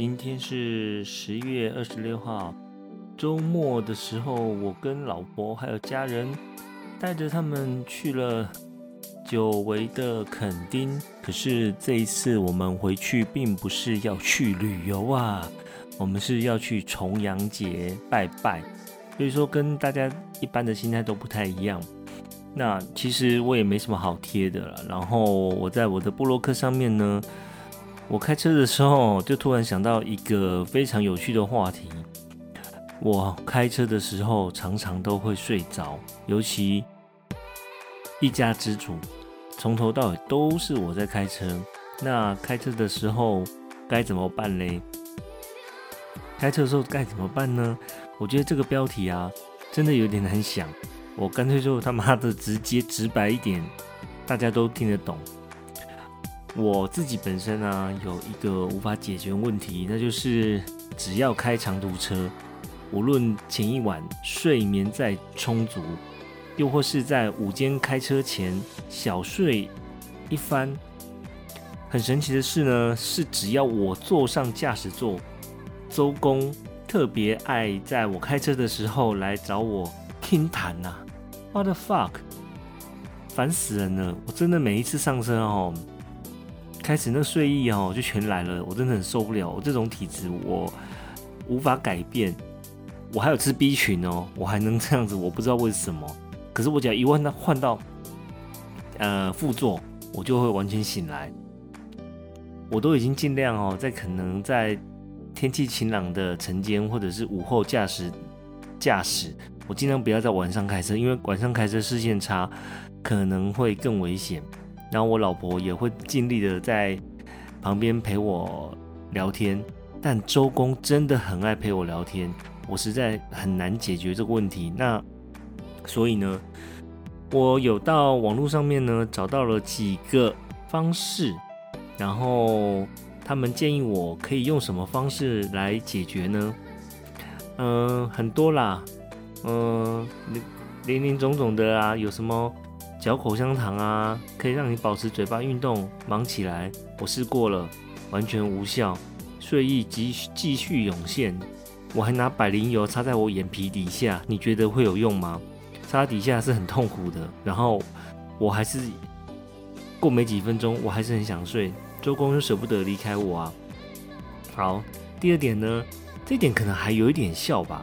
今天是十月二十六号，周末的时候，我跟老婆还有家人带着他们去了久违的垦丁。可是这一次我们回去并不是要去旅游啊，我们是要去重阳节拜拜，所以说跟大家一般的心态都不太一样。那其实我也没什么好贴的了，然后我在我的布洛克上面呢。我开车的时候，就突然想到一个非常有趣的话题。我开车的时候常常都会睡着，尤其一家之主，从头到尾都是我在开车。那开车的时候该怎么办嘞？开车的时候该怎么办呢？我觉得这个标题啊，真的有点难想。我干脆就他妈的直接直白一点，大家都听得懂。我自己本身呢，有一个无法解决问题，那就是只要开长途车，无论前一晚睡眠再充足，又或是在午间开车前小睡一番，很神奇的是呢，是只要我坐上驾驶座，周公特别爱在我开车的时候来找我听谈呐，What the fuck，烦死人了！我真的每一次上车哦。开始那睡意哦，就全来了，我真的很受不了。我这种体质，我无法改变。我还有吃 B 群哦，我还能这样子，我不知道为什么。可是我只要一换到换到呃副座，我就会完全醒来。我都已经尽量哦，在可能在天气晴朗的晨间或者是午后驾驶驾驶，我尽量不要在晚上开车，因为晚上开车视线差，可能会更危险。然后我老婆也会尽力的在旁边陪我聊天，但周公真的很爱陪我聊天，我实在很难解决这个问题。那所以呢，我有到网络上面呢找到了几个方式，然后他们建议我可以用什么方式来解决呢？嗯，很多啦，嗯，林林总总的啊，有什么？嚼口香糖啊，可以让你保持嘴巴运动，忙起来。我试过了，完全无效，睡意继继续涌现。我还拿百灵油擦在我眼皮底下，你觉得会有用吗？擦底下是很痛苦的。然后我还是过没几分钟，我还是很想睡。周公又舍不得离开我啊。好，第二点呢，这点可能还有一点效吧。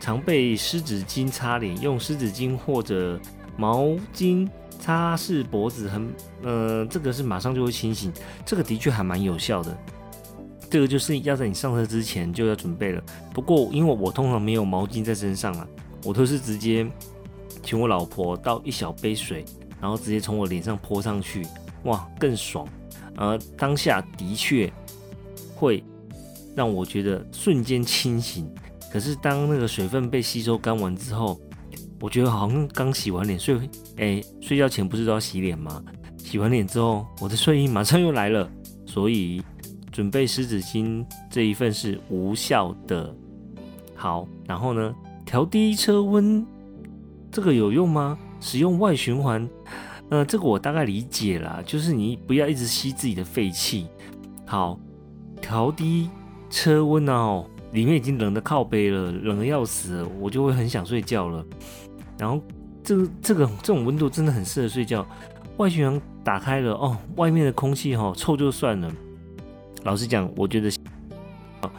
常被湿纸巾擦脸，用湿纸巾或者。毛巾擦拭脖子，很呃，这个是马上就会清醒，这个的确还蛮有效的。这个就是要在你上车之前就要准备了。不过因为我通常没有毛巾在身上啊，我都是直接请我老婆倒一小杯水，然后直接从我脸上泼上去，哇，更爽。而当下的确会让我觉得瞬间清醒。可是当那个水分被吸收干完之后，我觉得好像刚洗完脸睡，哎，睡觉前不是都要洗脸吗？洗完脸之后，我的睡意马上又来了，所以准备湿纸巾这一份是无效的。好，然后呢，调低车温，这个有用吗？使用外循环，呃，这个我大概理解了，就是你不要一直吸自己的废气。好，调低车温哦，里面已经冷的靠背了，冷的要死，我就会很想睡觉了。然后，这个这个这种温度真的很适合睡觉。外循环打开了哦，外面的空气哈臭就算了。老实讲，我觉得啊，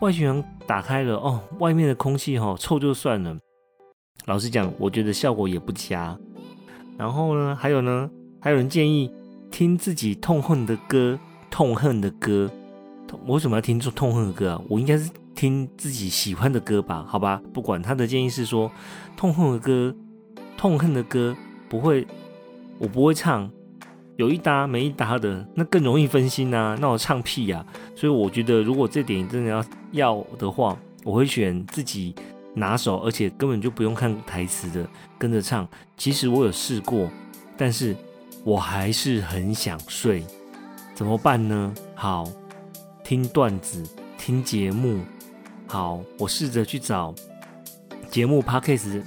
外循环打开了哦，外面的空气哈臭就算了。老实讲，我觉得效果也不佳。然后呢，还有呢，还有人建议听自己痛恨的歌，痛恨的歌。我为什么要听这痛恨的歌啊？我应该是。听自己喜欢的歌吧，好吧，不管他的建议是说痛恨的歌，痛恨的歌不会，我不会唱，有一搭没一搭的，那更容易分心啊，那我唱屁呀！所以我觉得，如果这点真的要要的话，我会选自己拿手，而且根本就不用看台词的，跟着唱。其实我有试过，但是我还是很想睡，怎么办呢？好，听段子，听节目。好，我试着去找节目 podcast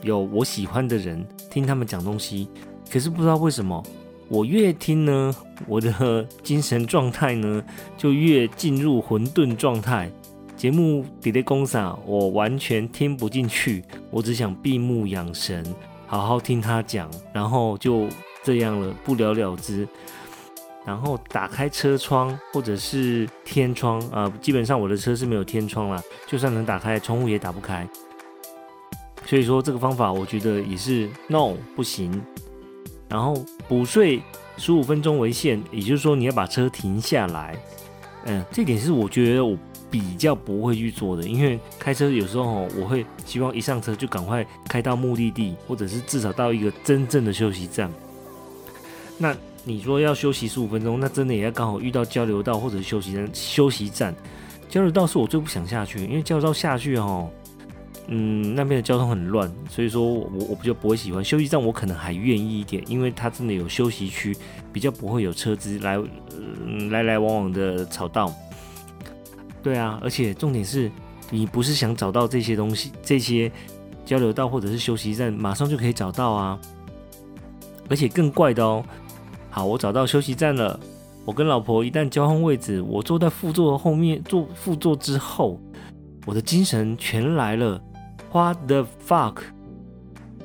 有我喜欢的人听他们讲东西，可是不知道为什么我越听呢，我的精神状态呢就越进入混沌状态。节目底的公傻，我完全听不进去，我只想闭目养神，好好听他讲，然后就这样了，不了了之。然后打开车窗或者是天窗啊，基本上我的车是没有天窗啦，就算能打开窗户也打不开。所以说这个方法我觉得也是 no 不行。然后补睡十五分钟为限，也就是说你要把车停下来。嗯，这点是我觉得我比较不会去做的，因为开车有时候我会希望一上车就赶快开到目的地，或者是至少到一个真正的休息站。那你说要休息十五分钟，那真的也要刚好遇到交流道或者是休息站。休息站，交流道是我最不想下去，因为交流道下去哦，嗯，那边的交通很乱，所以说我我比较不会喜欢。休息站我可能还愿意一点，因为它真的有休息区，比较不会有车子来来来往往的吵到。对啊，而且重点是你不是想找到这些东西，这些交流道或者是休息站，马上就可以找到啊。而且更怪的哦。好，我找到休息站了。我跟老婆一旦交换位置，我坐在副座后面，坐副座之后，我的精神全来了。What the fuck？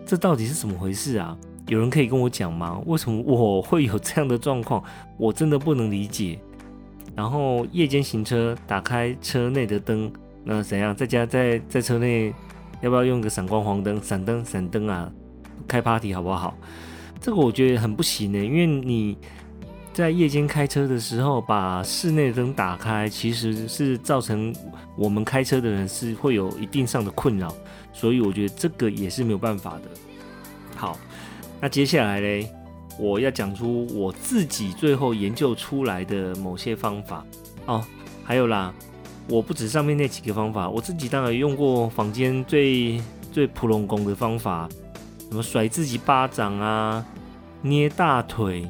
这到底是怎么回事啊？有人可以跟我讲吗？为什么我会有这样的状况？我真的不能理解。然后夜间行车，打开车内的灯，那怎样？在家在在车内要不要用个闪光黄灯、闪灯、闪灯啊？开 party 好不好？这个我觉得很不行呢，因为你在夜间开车的时候把室内灯打开，其实是造成我们开车的人是会有一定上的困扰，所以我觉得这个也是没有办法的。好，那接下来嘞，我要讲出我自己最后研究出来的某些方法哦，还有啦，我不止上面那几个方法，我自己当然用过房间最最普通工的方法。什么甩自己巴掌啊，捏大腿，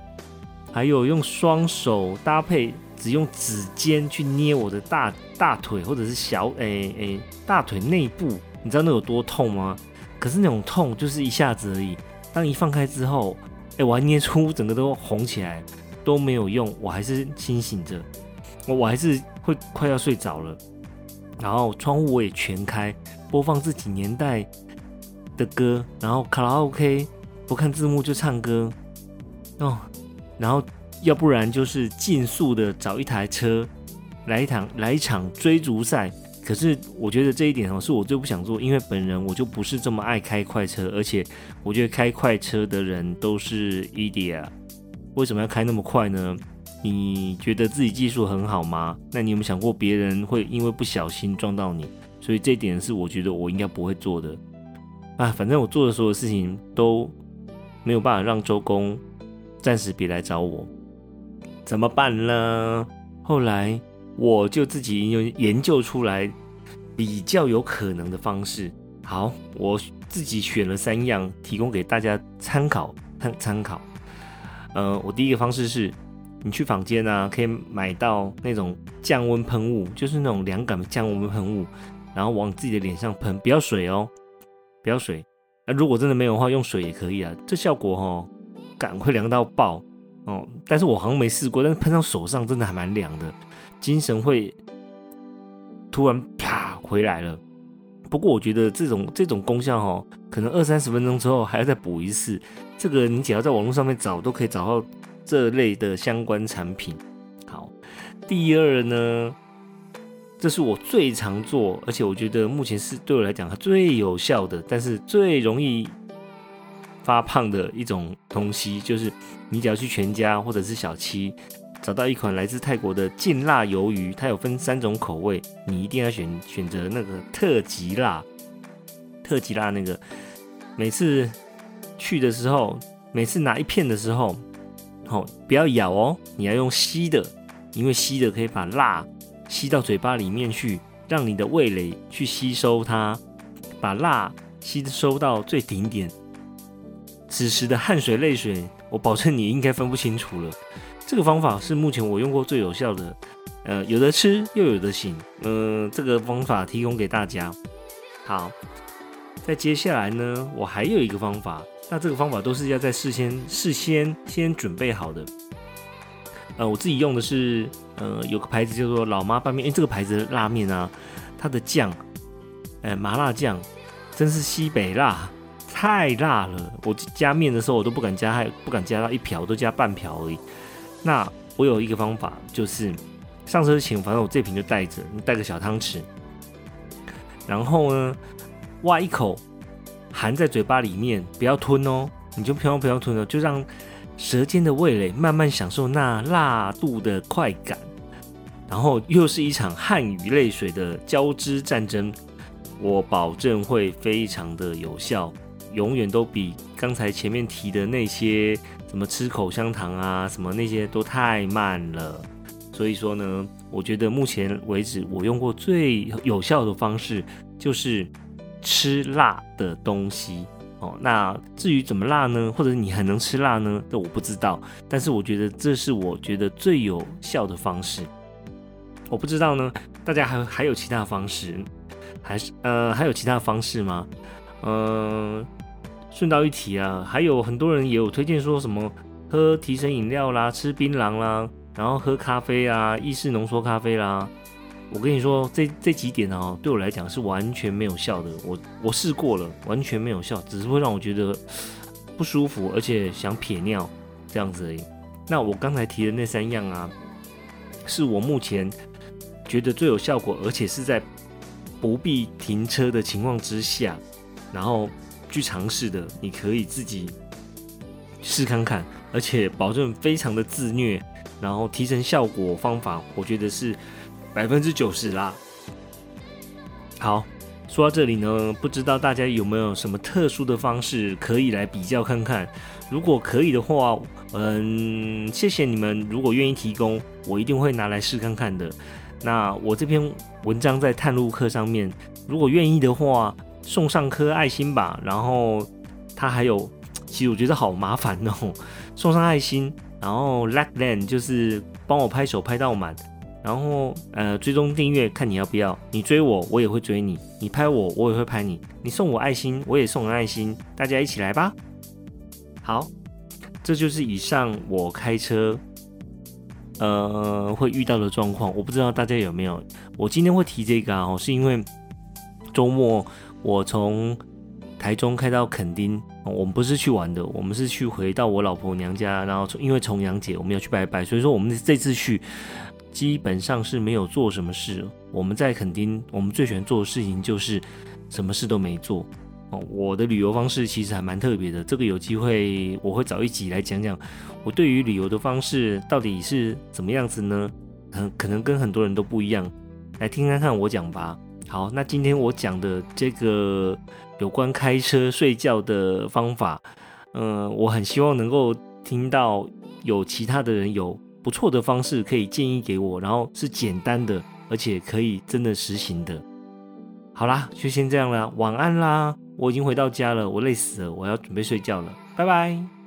还有用双手搭配，只用指尖去捏我的大大腿或者是小诶诶大腿内部，你知道那有多痛吗？可是那种痛就是一下子而已，当一放开之后，哎，我还捏出整个都红起来，都没有用，我还是清醒着，我我还是会快要睡着了，然后窗户我也全开，播放自己年代。的歌，然后卡拉 OK 不看字幕就唱歌哦，然后要不然就是尽速的找一台车来一场来一场追逐赛。可是我觉得这一点哦是我最不想做，因为本人我就不是这么爱开快车，而且我觉得开快车的人都是 idiot。为什么要开那么快呢？你觉得自己技术很好吗？那你有没有想过别人会因为不小心撞到你？所以这一点是我觉得我应该不会做的。啊，反正我做的所有事情都没有办法让周公暂时别来找我，怎么办呢？后来我就自己研研究出来比较有可能的方式。好，我自己选了三样，提供给大家参考参参考。呃，我第一个方式是，你去房间啊，可以买到那种降温喷雾，就是那种凉感的降温喷雾，然后往自己的脸上喷，不要水哦。不要水，那如果真的没有的话，用水也可以啊。这效果哈，感会凉到爆哦。但是我好像没试过，但是喷上手上真的还蛮凉的，精神会突然啪回来了。不过我觉得这种这种功效哈，可能二三十分钟之后还要再补一次。这个你只要在网络上面找，都可以找到这类的相关产品。好，第二呢？这是我最常做，而且我觉得目前是对我来讲最有效的，但是最容易发胖的一种东西，就是你只要去全家或者是小七找到一款来自泰国的劲辣鱿鱼，它有分三种口味，你一定要选选择那个特级辣，特级辣那个。每次去的时候，每次拿一片的时候，好不要咬哦，你要用吸的，因为吸的可以把辣。吸到嘴巴里面去，让你的味蕾去吸收它，把辣吸收到最顶点。此时的汗水泪水，我保证你应该分不清楚了。这个方法是目前我用过最有效的，呃，有的吃又有的醒，嗯，这个方法提供给大家。好，在接下来呢，我还有一个方法，那这个方法都是要在事先事先先准备好的。呃，我自己用的是呃有个牌子叫做老妈拌面，因为这个牌子的拉面啊，它的酱，呃麻辣酱真是西北辣，太辣了。我加面的时候我都不敢加，还不敢加到一瓢，都加半瓢而已。那我有一个方法，就是上车前，反正我这瓶就带着，带个小汤匙，然后呢挖一口。含在嘴巴里面，不要吞哦，你就不要不要吞了，就让舌尖的味蕾慢慢享受那辣度的快感。然后又是一场汗与泪水的交织战争，我保证会非常的有效，永远都比刚才前面提的那些什么吃口香糖啊什么那些都太慢了。所以说呢，我觉得目前为止我用过最有效的方式就是。吃辣的东西哦，那至于怎么辣呢？或者你很能吃辣呢？这我不知道。但是我觉得这是我觉得最有效的方式。我不知道呢，大家还还有其他方式，还是呃还有其他方式吗？嗯，顺道一提啊，还有很多人也有推荐说什么喝提神饮料啦，吃槟榔啦，然后喝咖啡啊，意式浓缩咖啡啦。我跟你说，这这几点哦，对我来讲是完全没有效的。我我试过了，完全没有效，只是会让我觉得不舒服，而且想撇尿这样子而已。那我刚才提的那三样啊，是我目前觉得最有效果，而且是在不必停车的情况之下，然后去尝试的。你可以自己试看看，而且保证非常的自虐，然后提升效果方法，我觉得是。百分之九十啦。好，说到这里呢，不知道大家有没有什么特殊的方式可以来比较看看？如果可以的话，嗯，谢谢你们。如果愿意提供，我一定会拿来试看看的。那我这篇文章在探路课上面，如果愿意的话，送上颗爱心吧。然后它还有，其实我觉得好麻烦哦，送上爱心，然后 like then 就是帮我拍手拍到满。然后，呃，追踪订阅，看你要不要。你追我，我也会追你；你拍我，我也会拍你；你送我爱心，我也送爱心。大家一起来吧！好，这就是以上我开车，呃，会遇到的状况。我不知道大家有没有。我今天会提这个啊，是因为周末我从台中开到垦丁，我们不是去玩的，我们是去回到我老婆娘家。然后因为重阳节我们要去拜拜，所以说我们这次去。基本上是没有做什么事。我们在垦丁，我们最喜欢做的事情就是什么事都没做。哦，我的旅游方式其实还蛮特别的。这个有机会我会找一集来讲讲我对于旅游的方式到底是怎么样子呢？可能跟很多人都不一样。来听看看我讲吧。好，那今天我讲的这个有关开车睡觉的方法，嗯，我很希望能够听到有其他的人有。不错的方式可以建议给我，然后是简单的，而且可以真的实行的。好啦，就先这样啦，晚安啦！我已经回到家了，我累死了，我要准备睡觉了，拜拜。